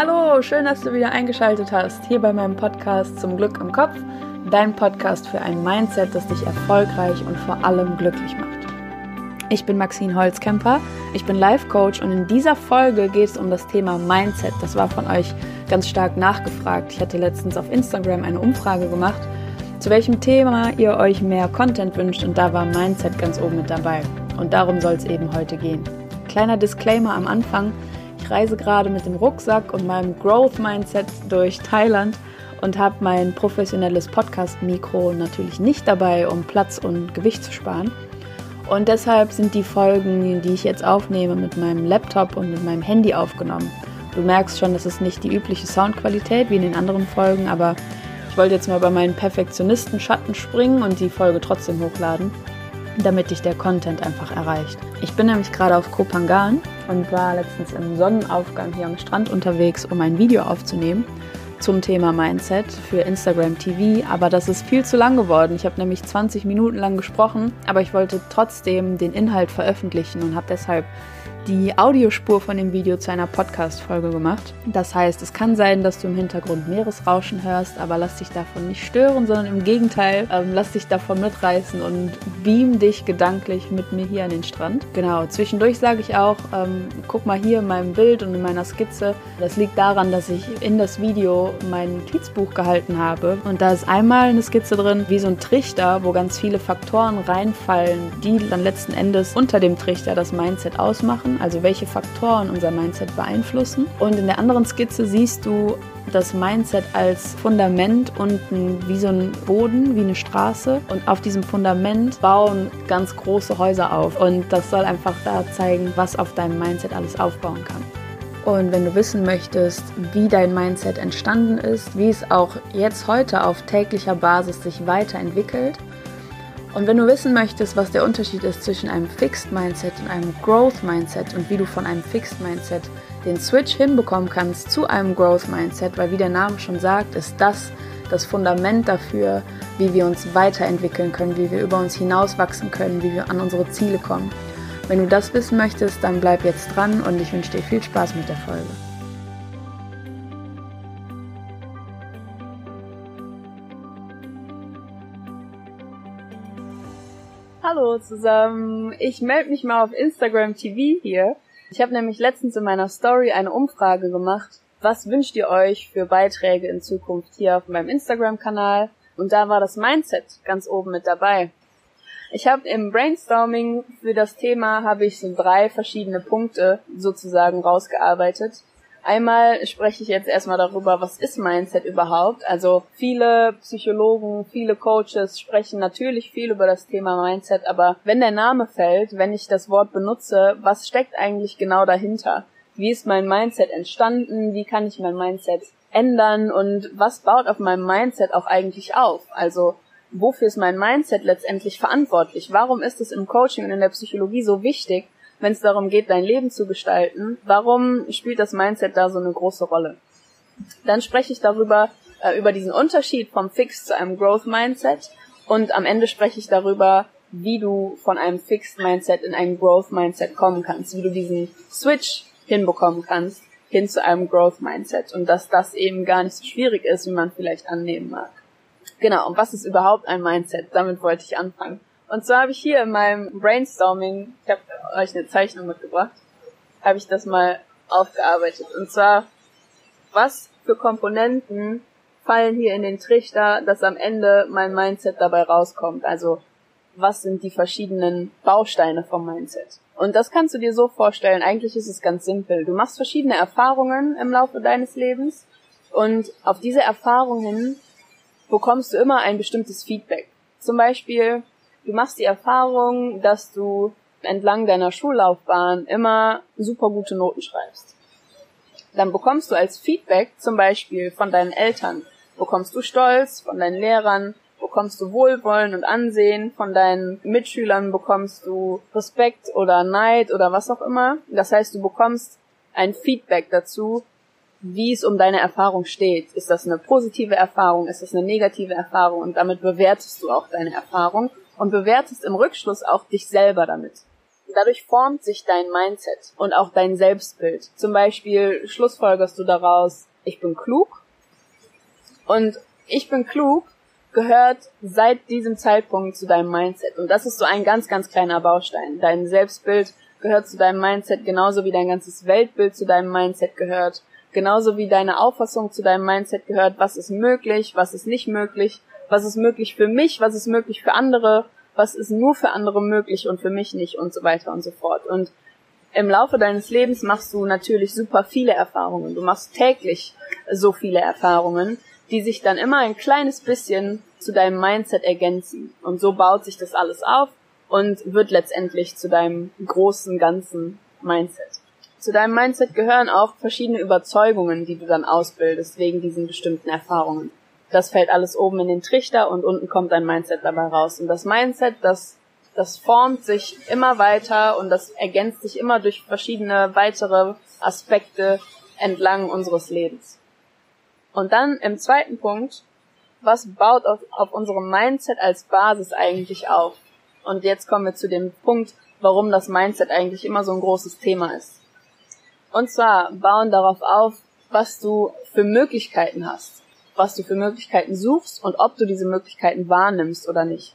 Hallo, schön, dass du wieder eingeschaltet hast, hier bei meinem Podcast Zum Glück im Kopf, dein Podcast für ein Mindset, das dich erfolgreich und vor allem glücklich macht. Ich bin Maxine Holzkemper, ich bin Life Coach und in dieser Folge geht es um das Thema Mindset. Das war von euch ganz stark nachgefragt. Ich hatte letztens auf Instagram eine Umfrage gemacht, zu welchem Thema ihr euch mehr Content wünscht und da war Mindset ganz oben mit dabei. Und darum soll es eben heute gehen. Kleiner Disclaimer am Anfang. Ich reise gerade mit dem Rucksack und meinem Growth Mindset durch Thailand und habe mein professionelles Podcast-Mikro natürlich nicht dabei, um Platz und Gewicht zu sparen. Und deshalb sind die Folgen, die ich jetzt aufnehme, mit meinem Laptop und mit meinem Handy aufgenommen. Du merkst schon, das ist nicht die übliche Soundqualität wie in den anderen Folgen, aber ich wollte jetzt mal bei meinen Perfektionisten-Schatten springen und die Folge trotzdem hochladen, damit dich der Content einfach erreicht. Ich bin nämlich gerade auf Kopangan und war letztens im Sonnenaufgang hier am Strand unterwegs, um ein Video aufzunehmen zum Thema Mindset für Instagram TV, aber das ist viel zu lang geworden. Ich habe nämlich 20 Minuten lang gesprochen, aber ich wollte trotzdem den Inhalt veröffentlichen und habe deshalb die Audiospur von dem Video zu einer Podcast-Folge gemacht. Das heißt, es kann sein, dass du im Hintergrund Meeresrauschen hörst, aber lass dich davon nicht stören, sondern im Gegenteil, ähm, lass dich davon mitreißen und beam dich gedanklich mit mir hier an den Strand. Genau, zwischendurch sage ich auch, ähm, guck mal hier in meinem Bild und in meiner Skizze. Das liegt daran, dass ich in das Video mein Notizbuch gehalten habe und da ist einmal eine Skizze drin, wie so ein Trichter, wo ganz viele Faktoren reinfallen, die dann letzten Endes unter dem Trichter das Mindset ausmachen also welche Faktoren unser Mindset beeinflussen. Und in der anderen Skizze siehst du das Mindset als Fundament unten wie so ein Boden, wie eine Straße. Und auf diesem Fundament bauen ganz große Häuser auf. Und das soll einfach da zeigen, was auf deinem Mindset alles aufbauen kann. Und wenn du wissen möchtest, wie dein Mindset entstanden ist, wie es auch jetzt heute auf täglicher Basis sich weiterentwickelt, und wenn du wissen möchtest, was der Unterschied ist zwischen einem Fixed Mindset und einem Growth Mindset und wie du von einem Fixed Mindset den Switch hinbekommen kannst zu einem Growth Mindset, weil wie der Name schon sagt, ist das das Fundament dafür, wie wir uns weiterentwickeln können, wie wir über uns hinauswachsen können, wie wir an unsere Ziele kommen. Wenn du das wissen möchtest, dann bleib jetzt dran und ich wünsche dir viel Spaß mit der Folge. Hallo zusammen, ich melde mich mal auf Instagram TV hier. Ich habe nämlich letztens in meiner Story eine Umfrage gemacht. Was wünscht ihr euch für Beiträge in Zukunft hier auf meinem Instagram-Kanal? Und da war das Mindset ganz oben mit dabei. Ich habe im Brainstorming für das Thema habe ich so drei verschiedene Punkte sozusagen rausgearbeitet, Einmal spreche ich jetzt erstmal darüber, was ist Mindset überhaupt? Also viele Psychologen, viele Coaches sprechen natürlich viel über das Thema Mindset, aber wenn der Name fällt, wenn ich das Wort benutze, was steckt eigentlich genau dahinter? Wie ist mein Mindset entstanden? Wie kann ich mein Mindset ändern? Und was baut auf meinem Mindset auch eigentlich auf? Also wofür ist mein Mindset letztendlich verantwortlich? Warum ist es im Coaching und in der Psychologie so wichtig, wenn es darum geht, dein Leben zu gestalten, warum spielt das Mindset da so eine große Rolle? Dann spreche ich darüber, äh, über diesen Unterschied vom Fixed zu einem Growth Mindset und am Ende spreche ich darüber, wie du von einem Fixed Mindset in ein Growth Mindset kommen kannst, wie du diesen Switch hinbekommen kannst hin zu einem Growth Mindset und dass das eben gar nicht so schwierig ist, wie man vielleicht annehmen mag. Genau, und was ist überhaupt ein Mindset? Damit wollte ich anfangen. Und zwar habe ich hier in meinem Brainstorming, ich habe euch eine Zeichnung mitgebracht, habe ich das mal aufgearbeitet. Und zwar, was für Komponenten fallen hier in den Trichter, dass am Ende mein Mindset dabei rauskommt. Also was sind die verschiedenen Bausteine vom Mindset. Und das kannst du dir so vorstellen, eigentlich ist es ganz simpel. Du machst verschiedene Erfahrungen im Laufe deines Lebens und auf diese Erfahrungen bekommst du immer ein bestimmtes Feedback. Zum Beispiel Du machst die Erfahrung, dass du entlang deiner Schullaufbahn immer super gute Noten schreibst. Dann bekommst du als Feedback zum Beispiel von deinen Eltern, bekommst du Stolz von deinen Lehrern, bekommst du Wohlwollen und Ansehen von deinen Mitschülern, bekommst du Respekt oder Neid oder was auch immer. Das heißt, du bekommst ein Feedback dazu, wie es um deine Erfahrung steht. Ist das eine positive Erfahrung? Ist das eine negative Erfahrung? Und damit bewertest du auch deine Erfahrung und bewertest im Rückschluss auch dich selber damit. dadurch formt sich dein Mindset und auch dein Selbstbild. Zum Beispiel schlussfolgerst du daraus, ich bin klug und ich bin klug gehört seit diesem Zeitpunkt zu deinem Mindset. Und das ist so ein ganz, ganz kleiner Baustein. Dein Selbstbild gehört zu deinem Mindset genauso wie dein ganzes Weltbild zu deinem Mindset gehört. Genauso wie deine Auffassung zu deinem Mindset gehört, was ist möglich, was ist nicht möglich, was ist möglich für mich, was ist möglich für andere, was ist nur für andere möglich und für mich nicht und so weiter und so fort. Und im Laufe deines Lebens machst du natürlich super viele Erfahrungen. Du machst täglich so viele Erfahrungen, die sich dann immer ein kleines bisschen zu deinem Mindset ergänzen. Und so baut sich das alles auf und wird letztendlich zu deinem großen, ganzen Mindset. Zu deinem Mindset gehören auch verschiedene Überzeugungen, die du dann ausbildest wegen diesen bestimmten Erfahrungen. Das fällt alles oben in den Trichter und unten kommt dein Mindset dabei raus. Und das Mindset, das, das formt sich immer weiter und das ergänzt sich immer durch verschiedene weitere Aspekte entlang unseres Lebens. Und dann im zweiten Punkt, was baut auf, auf unserem Mindset als Basis eigentlich auf? Und jetzt kommen wir zu dem Punkt, warum das Mindset eigentlich immer so ein großes Thema ist. Und zwar bauen darauf auf, was du für Möglichkeiten hast, was du für Möglichkeiten suchst und ob du diese Möglichkeiten wahrnimmst oder nicht.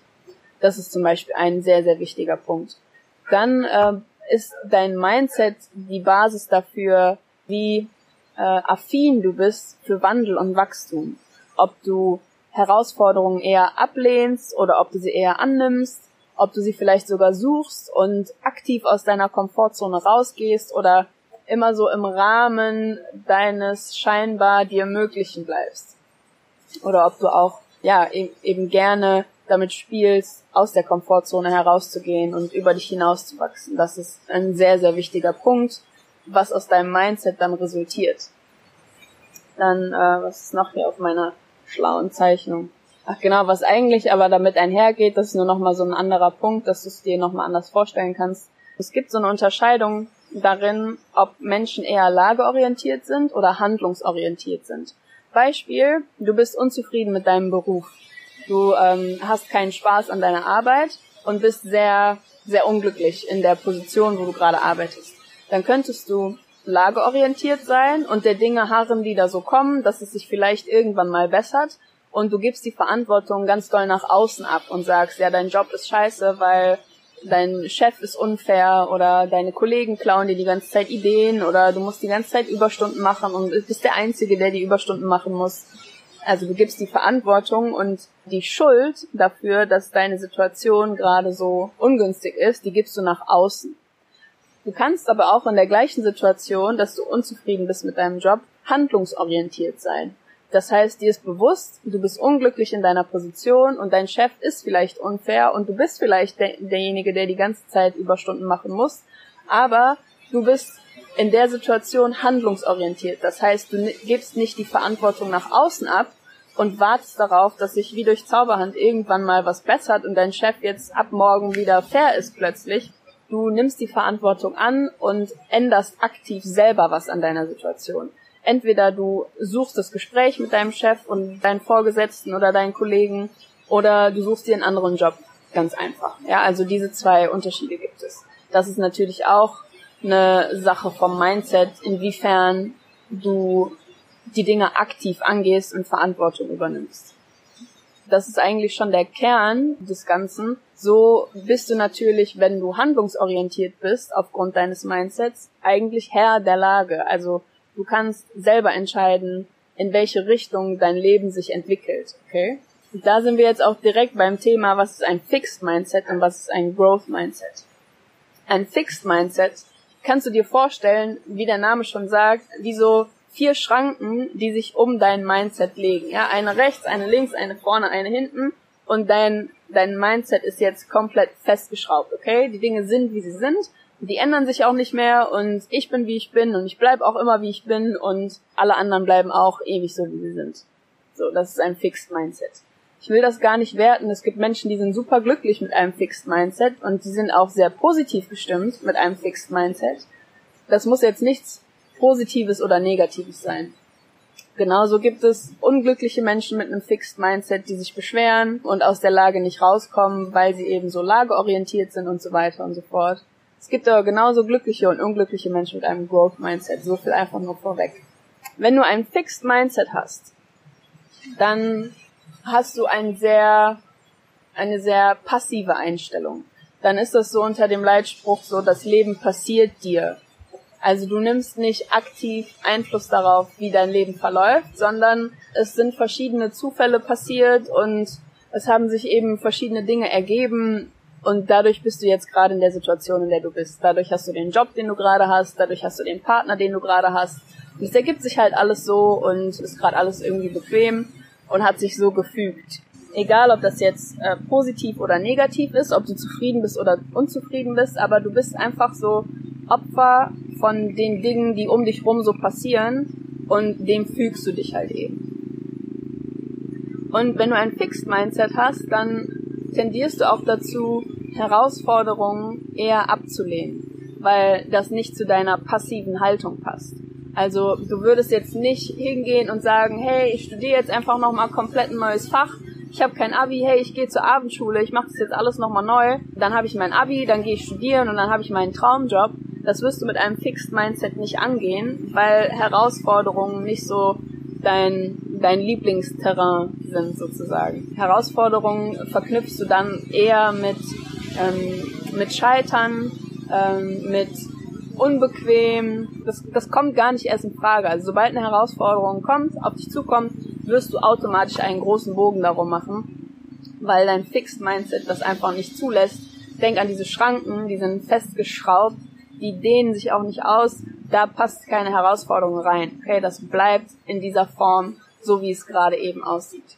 Das ist zum Beispiel ein sehr, sehr wichtiger Punkt. Dann äh, ist dein Mindset die Basis dafür, wie äh, affin du bist für Wandel und Wachstum. Ob du Herausforderungen eher ablehnst oder ob du sie eher annimmst, ob du sie vielleicht sogar suchst und aktiv aus deiner Komfortzone rausgehst oder immer so im Rahmen deines scheinbar dir Möglichen bleibst. Oder ob du auch, ja, e-, eben gerne damit spielst, aus der Komfortzone herauszugehen und über dich hinauszuwachsen. Das ist ein sehr, sehr wichtiger Punkt, was aus deinem Mindset dann resultiert. Dann, äh, was ist noch hier auf meiner schlauen Zeichnung? Ach genau, was eigentlich aber damit einhergeht, das ist nur nochmal so ein anderer Punkt, dass du es dir nochmal anders vorstellen kannst. Es gibt so eine Unterscheidung darin, ob Menschen eher lageorientiert sind oder handlungsorientiert sind. Beispiel, du bist unzufrieden mit deinem Beruf. Du ähm, hast keinen Spaß an deiner Arbeit und bist sehr, sehr unglücklich in der Position, wo du gerade arbeitest. Dann könntest du lageorientiert sein und der Dinge harren, die da so kommen, dass es sich vielleicht irgendwann mal bessert und du gibst die Verantwortung ganz doll nach außen ab und sagst, ja, dein Job ist scheiße, weil dein Chef ist unfair oder deine Kollegen klauen dir die ganze Zeit Ideen oder du musst die ganze Zeit Überstunden machen und bist der Einzige, der die Überstunden machen muss. Also du gibst die Verantwortung und die Schuld dafür, dass deine Situation gerade so ungünstig ist, die gibst du nach außen. Du kannst aber auch in der gleichen Situation, dass du unzufrieden bist mit deinem Job, handlungsorientiert sein. Das heißt, dir ist bewusst, du bist unglücklich in deiner Position und dein Chef ist vielleicht unfair und du bist vielleicht der, derjenige, der die ganze Zeit Überstunden machen muss, aber du bist in der Situation handlungsorientiert. Das heißt, du gibst nicht die Verantwortung nach außen ab und wartest darauf, dass sich wie durch Zauberhand irgendwann mal was bessert und dein Chef jetzt ab morgen wieder fair ist plötzlich. Du nimmst die Verantwortung an und änderst aktiv selber was an deiner Situation entweder du suchst das Gespräch mit deinem Chef und deinen Vorgesetzten oder deinen Kollegen oder du suchst dir einen anderen Job. Ganz einfach. Ja, also diese zwei Unterschiede gibt es. Das ist natürlich auch eine Sache vom Mindset, inwiefern du die Dinge aktiv angehst und Verantwortung übernimmst. Das ist eigentlich schon der Kern des Ganzen. So bist du natürlich, wenn du handlungsorientiert bist, aufgrund deines Mindsets, eigentlich Herr der Lage. Also Du kannst selber entscheiden, in welche Richtung dein Leben sich entwickelt, okay? Und da sind wir jetzt auch direkt beim Thema, was ist ein Fixed Mindset und was ist ein Growth Mindset. Ein Fixed Mindset kannst du dir vorstellen, wie der Name schon sagt, wie so vier Schranken, die sich um dein Mindset legen. Ja, eine rechts, eine links, eine vorne, eine hinten und dein, dein Mindset ist jetzt komplett festgeschraubt, okay? Die Dinge sind, wie sie sind die ändern sich auch nicht mehr und ich bin wie ich bin und ich bleibe auch immer wie ich bin und alle anderen bleiben auch ewig so wie sie sind. So, das ist ein Fixed Mindset. Ich will das gar nicht werten. Es gibt Menschen, die sind super glücklich mit einem Fixed Mindset und die sind auch sehr positiv gestimmt mit einem Fixed Mindset. Das muss jetzt nichts Positives oder Negatives sein. Genauso gibt es unglückliche Menschen mit einem Fixed Mindset, die sich beschweren und aus der Lage nicht rauskommen, weil sie eben so lageorientiert sind und so weiter und so fort. Es gibt aber genauso glückliche und unglückliche Menschen mit einem Growth Mindset. So viel einfach nur vorweg. Wenn du ein Fixed Mindset hast, dann hast du ein sehr, eine sehr passive Einstellung. Dann ist das so unter dem Leitspruch so, das Leben passiert dir. Also du nimmst nicht aktiv Einfluss darauf, wie dein Leben verläuft, sondern es sind verschiedene Zufälle passiert und es haben sich eben verschiedene Dinge ergeben und dadurch bist du jetzt gerade in der Situation, in der du bist. Dadurch hast du den Job, den du gerade hast, dadurch hast du den Partner, den du gerade hast. Und es ergibt sich halt alles so und ist gerade alles irgendwie bequem und hat sich so gefügt. Egal, ob das jetzt äh, positiv oder negativ ist, ob du zufrieden bist oder unzufrieden bist, aber du bist einfach so Opfer von den Dingen, die um dich rum so passieren und dem fügst du dich halt eben. Und wenn du ein Fixed Mindset hast, dann tendierst du auch dazu, Herausforderungen eher abzulehnen, weil das nicht zu deiner passiven Haltung passt. Also du würdest jetzt nicht hingehen und sagen, hey, ich studiere jetzt einfach nochmal komplett ein neues Fach. Ich habe kein Abi, hey, ich gehe zur Abendschule, ich mache das jetzt alles nochmal neu. Dann habe ich mein Abi, dann gehe ich studieren und dann habe ich meinen Traumjob. Das wirst du mit einem Fixed Mindset nicht angehen, weil Herausforderungen nicht so dein, dein Lieblingsterrain sind sozusagen. Herausforderungen verknüpfst du dann eher mit, ähm, mit Scheitern, ähm, mit unbequem. Das, das kommt gar nicht erst in Frage. Also sobald eine Herausforderung kommt, auf dich zukommt, wirst du automatisch einen großen Bogen darum machen, weil dein Fixed Mindset das einfach nicht zulässt. Denk an diese Schranken, die sind festgeschraubt, die dehnen sich auch nicht aus. Da passt keine Herausforderung rein. Okay, das bleibt in dieser Form, so wie es gerade eben aussieht.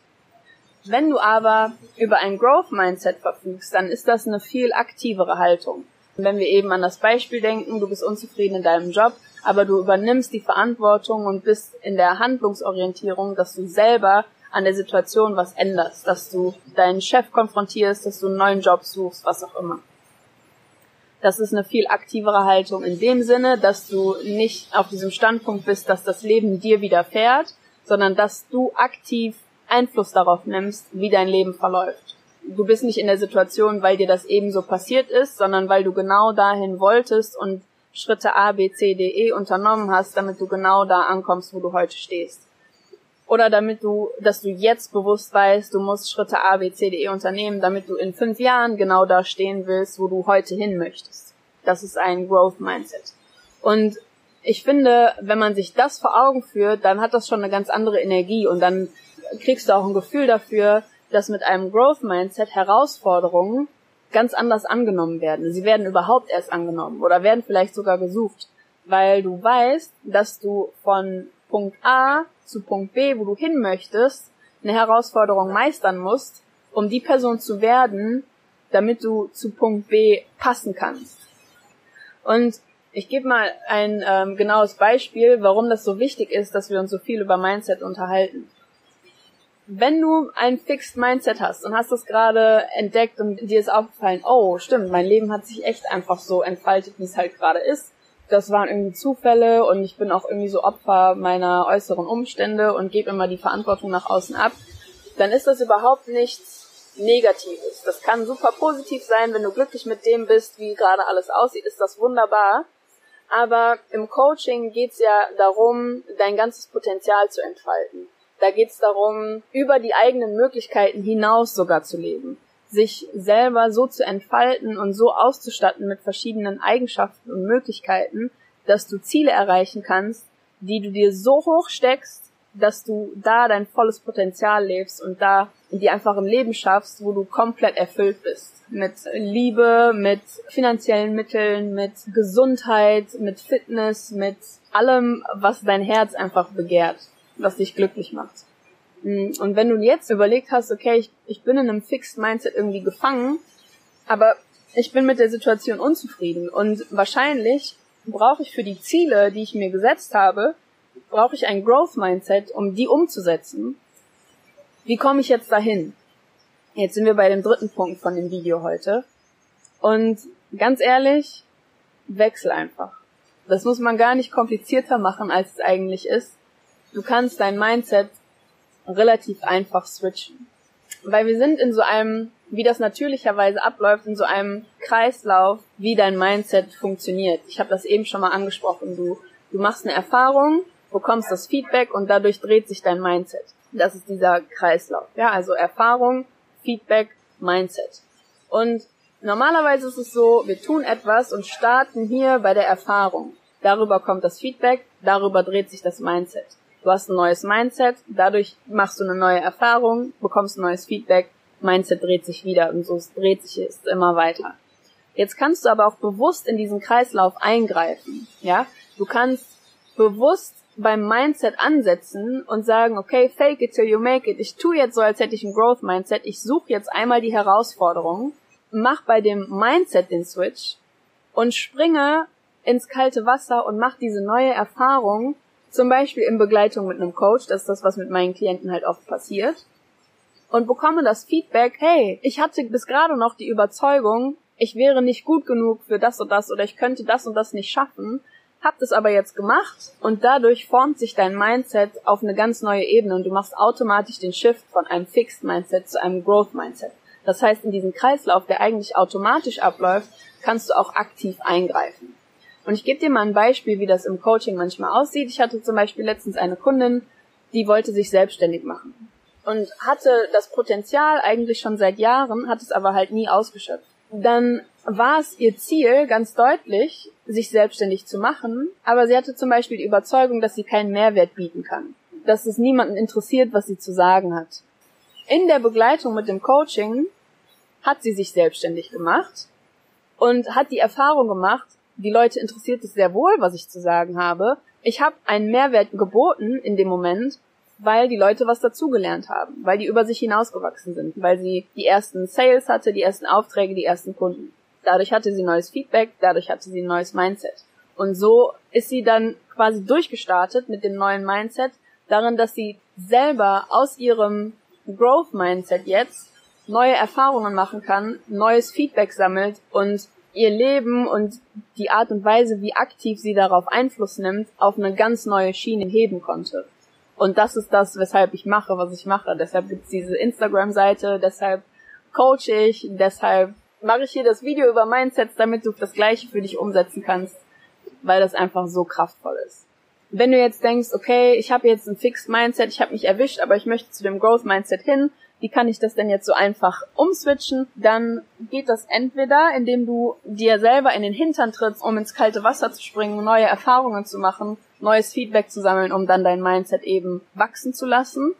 Wenn du aber über ein Growth Mindset verfügst, dann ist das eine viel aktivere Haltung. Wenn wir eben an das Beispiel denken, du bist unzufrieden in deinem Job, aber du übernimmst die Verantwortung und bist in der Handlungsorientierung, dass du selber an der Situation was änderst, dass du deinen Chef konfrontierst, dass du einen neuen Job suchst, was auch immer. Das ist eine viel aktivere Haltung in dem Sinne, dass du nicht auf diesem Standpunkt bist, dass das Leben dir widerfährt, sondern dass du aktiv Einfluss darauf nimmst, wie dein Leben verläuft du bist nicht in der Situation, weil dir das eben so passiert ist, sondern weil du genau dahin wolltest und Schritte A, B, C, D, E unternommen hast, damit du genau da ankommst, wo du heute stehst. Oder damit du, dass du jetzt bewusst weißt, du musst Schritte A, B, C, D, E unternehmen, damit du in fünf Jahren genau da stehen willst, wo du heute hin möchtest. Das ist ein Growth Mindset. Und ich finde, wenn man sich das vor Augen führt, dann hat das schon eine ganz andere Energie und dann kriegst du auch ein Gefühl dafür, dass mit einem Growth Mindset Herausforderungen ganz anders angenommen werden. Sie werden überhaupt erst angenommen oder werden vielleicht sogar gesucht, weil du weißt, dass du von Punkt A zu Punkt B, wo du hin möchtest, eine Herausforderung meistern musst, um die Person zu werden, damit du zu Punkt B passen kannst. Und ich gebe mal ein ähm, genaues Beispiel, warum das so wichtig ist, dass wir uns so viel über Mindset unterhalten wenn du ein Fixed Mindset hast und hast das gerade entdeckt und dir ist aufgefallen, oh, stimmt, mein Leben hat sich echt einfach so entfaltet, wie es halt gerade ist. Das waren irgendwie Zufälle und ich bin auch irgendwie so Opfer meiner äußeren Umstände und gebe immer die Verantwortung nach außen ab, dann ist das überhaupt nichts Negatives. Das kann super positiv sein, wenn du glücklich mit dem bist, wie gerade alles aussieht, ist das wunderbar. Aber im Coaching geht's ja darum, dein ganzes Potenzial zu entfalten. Da geht es darum, über die eigenen Möglichkeiten hinaus sogar zu leben, sich selber so zu entfalten und so auszustatten mit verschiedenen Eigenschaften und Möglichkeiten, dass du Ziele erreichen kannst, die du dir so hoch steckst, dass du da dein volles Potenzial lebst und da dir einfach ein Leben schaffst, wo du komplett erfüllt bist. Mit Liebe, mit finanziellen Mitteln, mit Gesundheit, mit Fitness, mit allem, was dein Herz einfach begehrt was dich glücklich macht. Mm, und wenn du jetzt überlegt hast, okay, ich, ich bin in einem Fixed Mindset irgendwie gefangen, aber ich bin mit der Situation unzufrieden und wahrscheinlich brauche ich für die Ziele, die ich mir gesetzt habe, brauche ich ein Growth Mindset, um die umzusetzen. Wie komme ich jetzt dahin? Jetzt sind wir bei dem dritten Punkt von dem Video heute. Und ganz ehrlich, wechsel einfach. Das muss man gar nicht komplizierter machen, als es eigentlich ist du kannst dein Mindset relativ einfach switchen. Weil wir sind in so einem wie das natürlicherweise abläuft in so einem Kreislauf, wie dein Mindset funktioniert. Ich habe das eben schon mal angesprochen. Du, du machst eine Erfahrung, bekommst das Feedback und dadurch dreht sich dein Mindset. Das ist dieser Kreislauf. Ja, also Erfahrung, Feedback, Mindset. Und normalerweise ist es so, wir tun etwas und starten hier bei der Erfahrung. Darüber kommt das Feedback, darüber dreht sich das Mindset. Du hast ein neues Mindset, dadurch machst du eine neue Erfahrung, bekommst ein neues Feedback, Mindset dreht sich wieder und so dreht sich es immer weiter. Jetzt kannst du aber auch bewusst in diesen Kreislauf eingreifen, ja? Du kannst bewusst beim Mindset ansetzen und sagen, okay, fake it till you make it. Ich tue jetzt so, als hätte ich ein Growth Mindset. Ich suche jetzt einmal die Herausforderung, mach bei dem Mindset den Switch und springe ins kalte Wasser und mach diese neue Erfahrung, zum Beispiel in Begleitung mit einem Coach. Das ist das, was mit meinen Klienten halt oft passiert. Und bekomme das Feedback, hey, ich hatte bis gerade noch die Überzeugung, ich wäre nicht gut genug für das und das oder ich könnte das und das nicht schaffen hab das aber jetzt gemacht und dadurch formt sich dein Mindset auf eine ganz neue Ebene und du machst automatisch den Shift von einem Fixed Mindset zu einem Growth Mindset. Das heißt, in diesem Kreislauf, der eigentlich automatisch abläuft, kannst du auch aktiv eingreifen. Und ich gebe dir mal ein Beispiel, wie das im Coaching manchmal aussieht. Ich hatte zum Beispiel letztens eine Kundin, die wollte sich selbstständig machen und hatte das Potenzial eigentlich schon seit Jahren, hat es aber halt nie ausgeschöpft. Dann war es ihr Ziel, ganz deutlich, sich selbstständig zu machen, aber sie hatte zum Beispiel die Überzeugung, dass sie keinen Mehrwert bieten kann, dass es niemanden interessiert, was sie zu sagen hat. In der Begleitung mit dem Coaching hat sie sich selbstständig gemacht und hat die Erfahrung gemacht, die Leute interessiert es sehr wohl, was ich zu sagen habe. Ich habe einen Mehrwert geboten in dem Moment, weil die Leute was dazugelernt haben, weil die über sich hinausgewachsen sind, weil sie die ersten Sales hatte, die ersten Aufträge, die ersten Kunden. Dadurch hatte sie neues Feedback, dadurch hatte sie ein neues Mindset. Und so ist sie dann quasi durchgestartet mit dem neuen Mindset, darin, dass sie selber aus ihrem Growth Mindset jetzt neue Erfahrungen machen kann, neues Feedback sammelt und ihr Leben und die Art und Weise, wie aktiv sie darauf Einfluss nimmt, auf eine ganz neue Schiene heben konnte. Und das ist das, weshalb ich mache, was ich mache. Deshalb gibt's diese Instagram-Seite, deshalb coach ich, deshalb mache ich hier das Video über Mindsets, damit du das Gleiche für dich umsetzen kannst, weil das einfach so kraftvoll ist. Wenn du jetzt denkst, okay, ich habe jetzt ein Fixed Mindset, ich habe mich erwischt, aber ich möchte zu dem Growth Mindset hin, wie kann ich das denn jetzt so einfach umswitchen? Dann geht das entweder, indem du dir selber in den Hintern trittst, um ins kalte Wasser zu springen, neue Erfahrungen zu machen, neues Feedback zu sammeln, um dann dein Mindset eben wachsen zu lassen.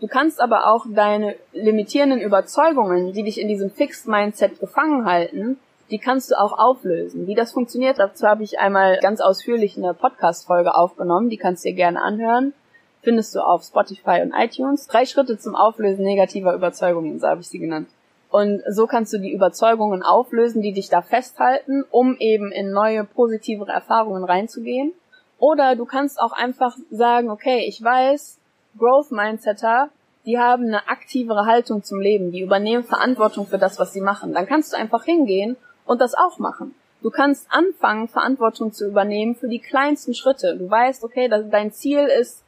Du kannst aber auch deine limitierenden Überzeugungen, die dich in diesem Fixed Mindset gefangen halten, die kannst du auch auflösen. Wie das funktioniert, dazu habe ich einmal ganz ausführlich eine Podcast-Folge aufgenommen, die kannst du dir gerne anhören. Findest du auf Spotify und iTunes. Drei Schritte zum Auflösen negativer Überzeugungen, so habe ich sie genannt. Und so kannst du die Überzeugungen auflösen, die dich da festhalten, um eben in neue, positivere Erfahrungen reinzugehen. Oder du kannst auch einfach sagen, okay, ich weiß, Growth Mindsetter, die haben eine aktivere Haltung zum Leben, die übernehmen Verantwortung für das, was sie machen. Dann kannst du einfach hingehen und das auch machen. Du kannst anfangen, Verantwortung zu übernehmen für die kleinsten Schritte. Du weißt, okay, dein Ziel ist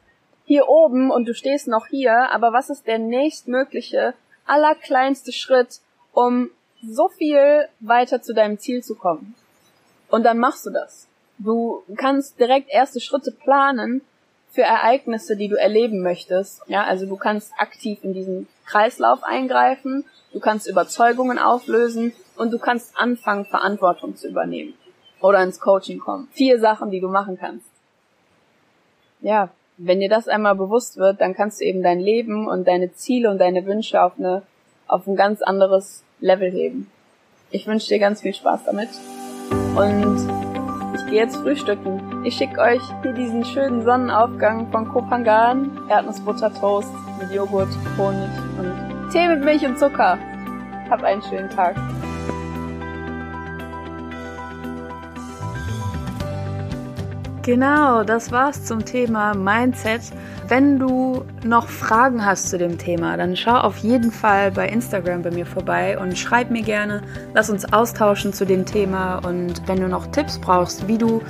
hier oben und du stehst noch hier, aber was ist der nächstmögliche, allerkleinste Schritt, um so viel weiter zu deinem Ziel zu kommen? Und dann machst du das. Du kannst direkt erste Schritte planen, für Ereignisse, die du erleben möchtest. Ja, also du kannst aktiv in diesen Kreislauf eingreifen, du kannst Überzeugungen auflösen und du kannst anfangen, Verantwortung zu übernehmen oder ins Coaching kommen. Vier Sachen, die du machen kannst. Ja, wenn dir das einmal bewusst wird, dann kannst du eben dein Leben und deine Ziele und deine Wünsche auf eine, auf ein ganz anderes Level heben. Ich wünsche dir ganz viel Spaß damit und ich gehe jetzt frühstücken. Ich schicke euch hier diesen schönen Sonnenaufgang von Kopangan. Erdnussbutter-Toast mit Joghurt, Honig und Tee mit Milch und Zucker. Hab einen schönen Tag. Genau, das war's zum Thema Mindset. Wenn du noch Fragen hast zu dem Thema, dann schau auf jeden Fall bei Instagram bei mir vorbei und schreib mir gerne. Lass uns austauschen zu dem Thema und wenn du noch Tipps brauchst, wie du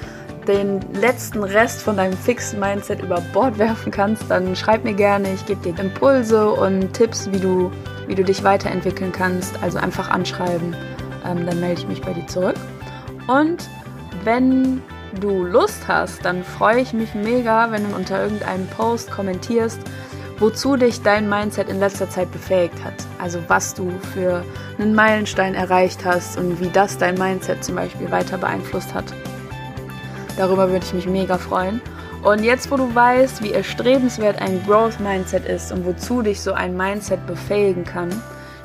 den letzten Rest von deinem fixen Mindset über Bord werfen kannst, dann schreib mir gerne. Ich gebe dir Impulse und Tipps, wie du wie du dich weiterentwickeln kannst. Also einfach anschreiben, ähm, dann melde ich mich bei dir zurück. Und wenn du Lust hast, dann freue ich mich mega, wenn du unter irgendeinem Post kommentierst, wozu dich dein Mindset in letzter Zeit befähigt hat. Also was du für einen Meilenstein erreicht hast und wie das dein Mindset zum Beispiel weiter beeinflusst hat. Darüber würde ich mich mega freuen. Und jetzt, wo du weißt, wie erstrebenswert ein Growth Mindset ist und wozu dich so ein Mindset befähigen kann,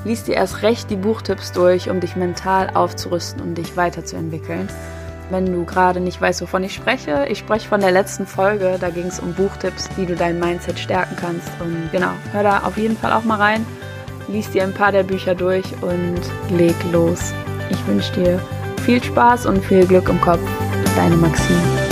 liest dir erst recht die Buchtipps durch, um dich mental aufzurüsten und dich weiterzuentwickeln. Wenn du gerade nicht weißt, wovon ich spreche, ich spreche von der letzten Folge, da ging es um Buchtipps, wie du dein Mindset stärken kannst. Und genau, hör da auf jeden Fall auch mal rein, liest dir ein paar der Bücher durch und leg los. Ich wünsche dir viel Spaß und viel Glück im Kopf. Deine Maxine.